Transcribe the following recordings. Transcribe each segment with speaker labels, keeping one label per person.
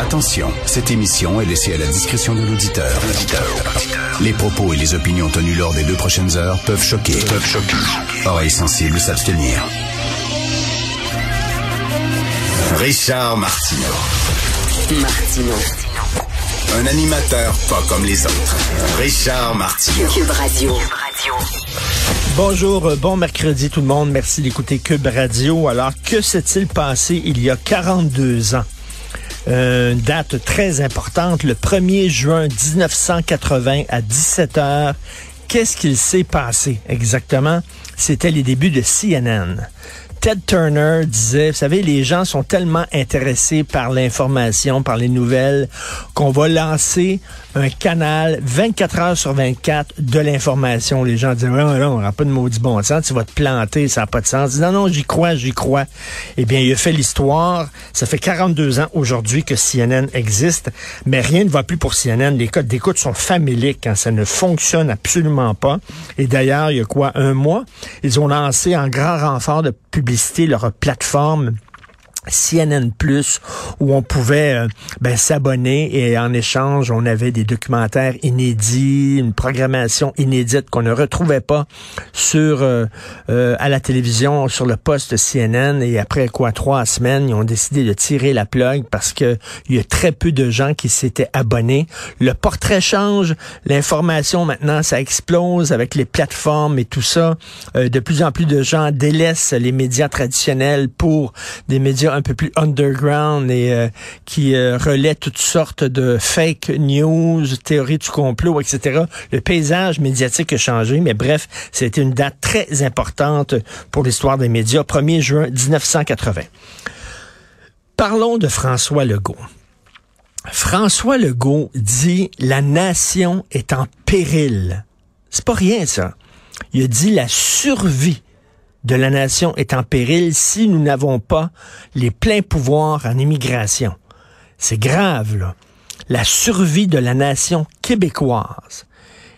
Speaker 1: Attention, cette émission est laissée à la discrétion de l'auditeur. Les propos et les opinions tenues lors des deux prochaines heures peuvent choquer. Peuvent choquer. Oreilles sensibles s'abstenir. Richard Martineau. Un animateur pas comme les autres. Richard Martineau.
Speaker 2: Cube Radio.
Speaker 3: Bonjour, euh, bon mercredi tout le monde. Merci d'écouter Cube Radio. Alors, que s'est-il passé il y a 42 ans? Euh, une date très importante, le 1er juin 1980 à 17 heures. Qu'est-ce qu'il s'est passé exactement? C'était les débuts de CNN. Ted Turner disait, vous savez, les gens sont tellement intéressés par l'information, par les nouvelles, qu'on va lancer un canal 24 heures sur 24 de l'information. Les gens disaient, ouais, ouais, on n'aura pas de maudit bon sens, tu vas te planter, ça n'a pas de sens. Non, non, j'y crois, j'y crois. Eh bien, il a fait l'histoire. Ça fait 42 ans aujourd'hui que CNN existe, mais rien ne va plus pour CNN. Les codes d'écoute sont faméliques quand ça ne fonctionne absolument pas. Et d'ailleurs, il y a quoi, un mois, ils ont lancé en grand renfort de publicité leur plateforme CNN Plus où on pouvait euh, ben, s'abonner et en échange on avait des documentaires inédits, une programmation inédite qu'on ne retrouvait pas sur euh, euh, à la télévision sur le poste CNN et après quoi trois semaines ils ont décidé de tirer la plug parce que il y a très peu de gens qui s'étaient abonnés. Le portrait change, l'information maintenant ça explose avec les plateformes et tout ça. de plus en plus de gens délaissent les médias traditionnels pour des médias un peu plus underground et euh, qui euh, toutes sortes de fake news, théories du complot, etc. Le paysage médiatique a changé, mais bref, c'était une date très importante pour l'histoire des médias, 1er juin 1980. Parlons de François Legault. François Legault dit la nation est en péril. C'est pas rien ça. Il a dit la survie de la nation est en péril si nous n'avons pas les pleins pouvoirs en immigration. C'est grave, là. La survie de la nation québécoise.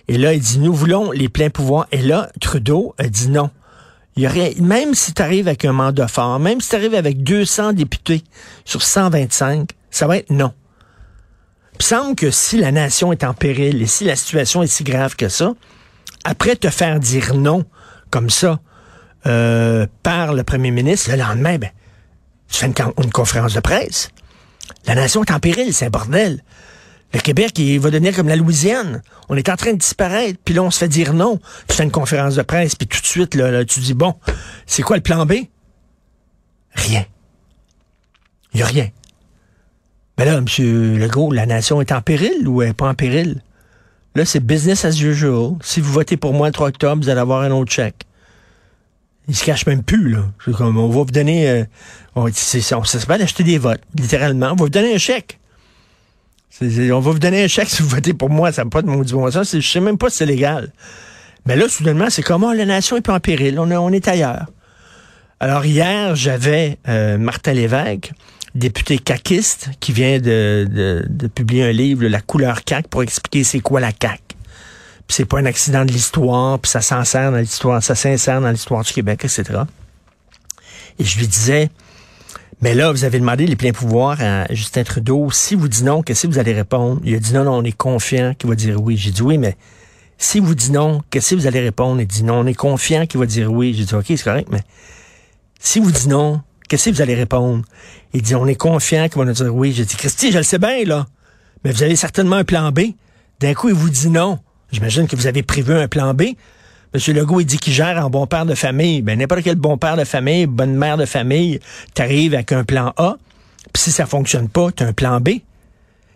Speaker 3: Et là, il dit, nous voulons les pleins pouvoirs. Et là, Trudeau a dit non. Il y aurait, même si tu arrives avec un mandat fort, même si tu arrives avec 200 députés sur 125, ça va être non. Il semble que si la nation est en péril et si la situation est si grave que ça, après te faire dire non comme ça, euh, par le premier ministre, le lendemain, ben, tu fais une, conférence de presse. La nation est en péril, c'est un bordel. Le Québec, il va devenir comme la Louisiane. On est en train de disparaître, puis là, on se fait dire non. Tu fais une conférence de presse, puis tout de suite, là, là tu dis, bon, c'est quoi le plan B? Rien. Il n'y a rien. Ben là, M. Legault, la nation est en péril ou elle n'est pas en péril? Là, c'est business as usual. Si vous votez pour moi le 3 octobre, vous allez avoir un autre chèque. Il se cache même plus, là. C'est comme, on va vous donner, euh, on, c'est, on, s'appelle d'acheter des votes, littéralement. On va vous donner un chèque. On va vous donner un chèque si vous votez pour moi. Ça n'a pas de maudit bon sens. Je sais même pas si c'est légal. Mais là, soudainement, c'est comment oh, la nation est pas en péril. On, on est ailleurs. Alors, hier, j'avais euh, Martin Lévesque, député caquiste, qui vient de, de, de publier un livre, La couleur cac, pour expliquer c'est quoi la cac puis c'est pas un accident de l'histoire, puis ça s'insère dans l'histoire, ça s'insère dans l'histoire du Québec, etc. Et je lui disais, Mais là, vous avez demandé les pleins pouvoirs à Justin Trudeau. Si vous dites non, qu'est-ce que vous allez répondre? Il a dit non, non, on est confiant qu'il va dire oui. J'ai dit oui, mais si vous dites non, qu'est-ce que vous allez répondre? Il dit non, on est confiant qu'il va dire oui. J'ai dit OK, c'est correct, mais si vous dites non, qu'est-ce que vous allez répondre? Il dit on est confiant qu'il va nous dire oui. J'ai dit Christy, je le sais bien, là. Mais vous avez certainement un plan B. D'un coup, il vous dit non. J'imagine que vous avez prévu un plan B. M. Legault, il dit qu'il gère en bon père de famille. Ben, n'importe quel bon père de famille, bonne mère de famille, t'arrives avec un plan A, puis si ça fonctionne pas, t'as un plan B.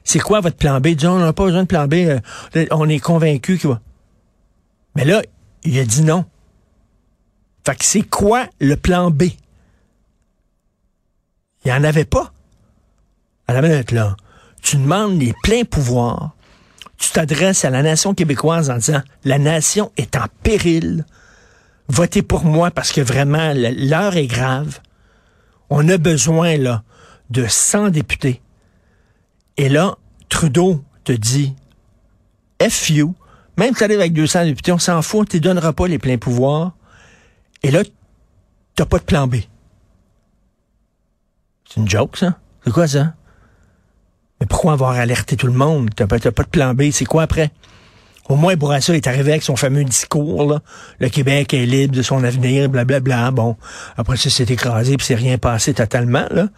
Speaker 3: C'est quoi votre plan B? Dit, on n'a pas besoin de plan B, euh, on est convaincu qu'il va. Mais là, il a dit non. Fait que c'est quoi le plan B? Il n'y en avait pas. À la minute, là, tu demandes les pleins pouvoirs tu t'adresses à la nation québécoise en disant, la nation est en péril. Votez pour moi parce que vraiment, l'heure est grave. On a besoin, là, de 100 députés. Et là, Trudeau te dit, F you, même si tu arrives avec 200 députés, on s'en fout, tu ne donneras pas les pleins pouvoirs. Et là, t'as pas de plan B. C'est une joke, ça? C'est quoi ça? Mais pourquoi avoir alerté tout le monde? T'as pas, pas de plan B. C'est quoi après? Au moins, Bourassa est arrivé avec son fameux discours, là. Le Québec est libre de son avenir, blablabla. Bon, après ça, c'est écrasé, puis c'est rien passé totalement, là.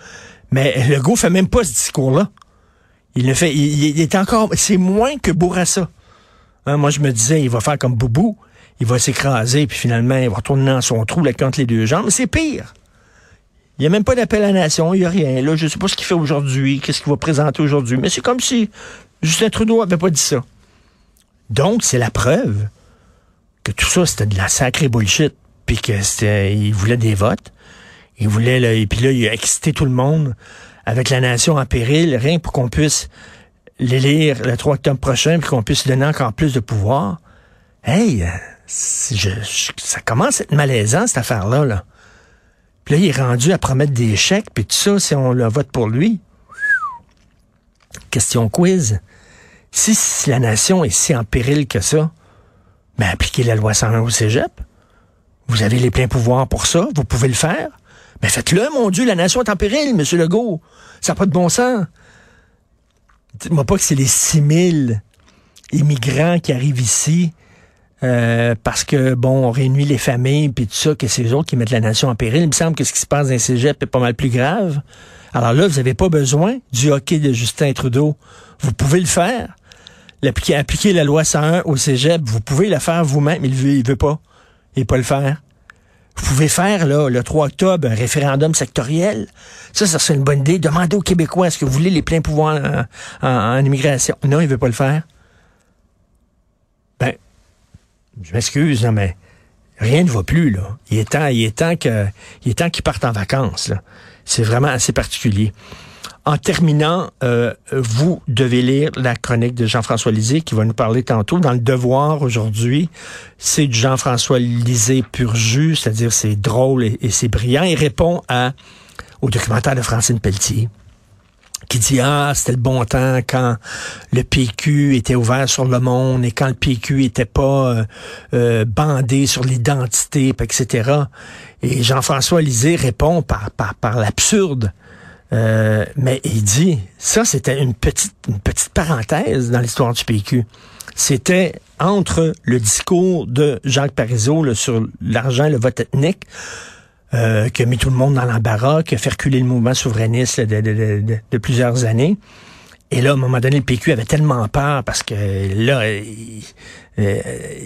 Speaker 3: Mais le go fait même pas ce discours-là. Il le fait, il, est encore, c'est moins que Bourassa. Hein, moi, je me disais, il va faire comme Boubou. Il va s'écraser, puis finalement, il va retourner dans son trou, là, contre les deux jambes. C'est pire. Il n'y a même pas d'appel à la nation, il n'y a rien. Là, je ne sais pas ce qu'il fait aujourd'hui, qu'est-ce qu'il va présenter aujourd'hui, mais c'est comme si Justin Trudeau n'avait pas dit ça. Donc, c'est la preuve que tout ça, c'était de la sacrée bullshit, puis qu'il voulait des votes. Il voulait, là, et puis là, il a excité tout le monde avec la nation en péril, rien pour qu'on puisse l'élire le 3 octobre prochain, puis qu'on puisse lui donner encore plus de pouvoir. Hey, ça commence à être malaisant, cette affaire-là. Là. Puis là, il est rendu à promettre des chèques, puis tout ça, si on le vote pour lui. Question quiz. Si, la nation est si en péril que ça, ben appliquez la loi 101 au cégep. Vous avez les pleins pouvoirs pour ça, vous pouvez le faire. Mais faites-le, mon Dieu, la nation est en péril, M. Legault. Ça n'a pas de bon sens. Dites-moi pas que c'est les 6000 immigrants qui arrivent ici euh, parce que, bon, on réunit les familles, puis tout ça, que c'est eux autres qui mettent la nation en péril. Il me semble que ce qui se passe dans les cégep est pas mal plus grave. Alors là, vous n'avez pas besoin du hockey de Justin Trudeau. Vous pouvez le faire. Appliquer la loi 101 au cégep, vous pouvez le faire vous-même. Il veut, il veut pas. Il veut pas le faire. Vous pouvez faire, là, le 3 octobre, un référendum sectoriel. Ça, ça serait une bonne idée. Demandez aux Québécois, est-ce que vous voulez les pleins pouvoirs en, en immigration? Non, il veut pas le faire je m'excuse, mais rien ne va plus, là. Il est temps, il est temps que, il en vacances. C'est vraiment assez particulier. En terminant, euh, vous devez lire la chronique de Jean-François Lisée qui va nous parler tantôt. Dans le Devoir aujourd'hui, c'est du Jean-François Lisée pur jus, c'est-à-dire c'est drôle et, et c'est brillant. Il répond à, au documentaire de Francine Pelletier qui dit ah c'était le bon temps quand le PQ était ouvert sur le monde et quand le PQ était pas euh, euh, bandé sur l'identité etc et Jean-François Lisée répond par par, par l'absurde. Euh, mais il dit ça c'était une petite une petite parenthèse dans l'histoire du PQ c'était entre le discours de Jacques Parizeau sur l'argent le vote ethnique euh, qui a mis tout le monde dans l'embarras, qui a fait reculer le mouvement souverainiste de, de, de, de, plusieurs années. Et là, à un moment donné, le PQ avait tellement peur parce que là, euh,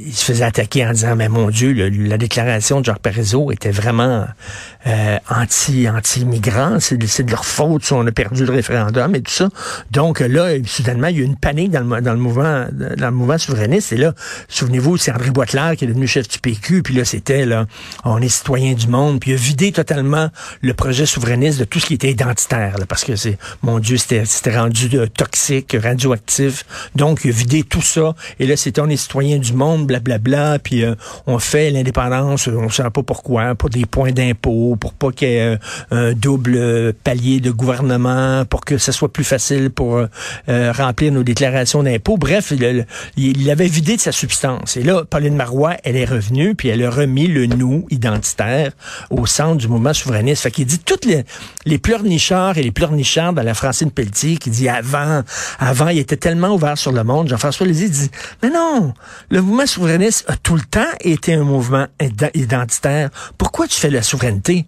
Speaker 3: il se faisait attaquer en disant, mais mon Dieu, la déclaration de Jacques Parizeau était vraiment euh, anti, anti-migrant, c'est de leur faute si on a perdu le référendum et tout ça. Donc là, soudainement, il y a eu une panique dans le, dans le mouvement dans le mouvement souverainiste. Et là, souvenez-vous, c'est André Boitler qui est devenu chef du PQ, puis là, c'était là, on est citoyen du monde, puis il a vidé totalement le projet souverainiste de tout ce qui était identitaire, là, parce que c'est, mon Dieu, c'était rendu euh, toxique, radioactif. Donc, il a vidé tout ça, et là, c'était on est citoyen du monde, blablabla, puis euh, on fait l'indépendance, on ne sait pas pourquoi, pour des points d'impôt, pour pas qu'il y ait un double palier de gouvernement, pour que ce soit plus facile pour remplir nos déclarations d'impôt. Bref, il l'avait vidé de sa substance. Et là, Pauline Marois, elle est revenue, puis elle a remis le nous identitaire au centre du mouvement souverainiste. Fait qu'il dit toutes les, les pleurnichards et les pleurnichards dans la Francine Pelletier qui dit avant, avant, il était tellement ouvert sur le monde. Jean-François Lézy dit, mais non, le mouvement souverainiste a tout le temps été un mouvement identitaire. Pourquoi tu fais la souveraineté?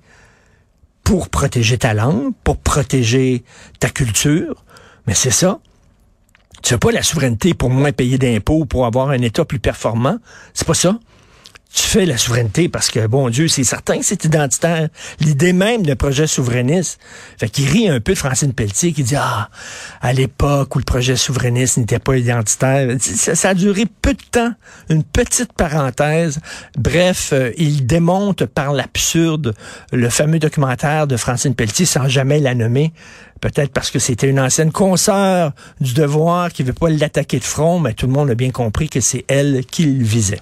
Speaker 3: Pour protéger ta langue, pour protéger ta culture. Mais c'est ça. Tu fais pas la souveraineté pour moins payer d'impôts, pour avoir un État plus performant. C'est pas ça tu fais la souveraineté parce que, bon Dieu, c'est certain que c'est identitaire. L'idée même d'un projet souverainiste. Fait qu'il rit un peu de Francine Pelletier qui dit, ah, à l'époque où le projet souverainiste n'était pas identitaire, ça, a duré peu de temps, une petite parenthèse. Bref, euh, il démonte par l'absurde le fameux documentaire de Francine Pelletier sans jamais la nommer. Peut-être parce que c'était une ancienne consoeur du devoir qui veut pas l'attaquer de front, mais tout le monde a bien compris que c'est elle qui le visait.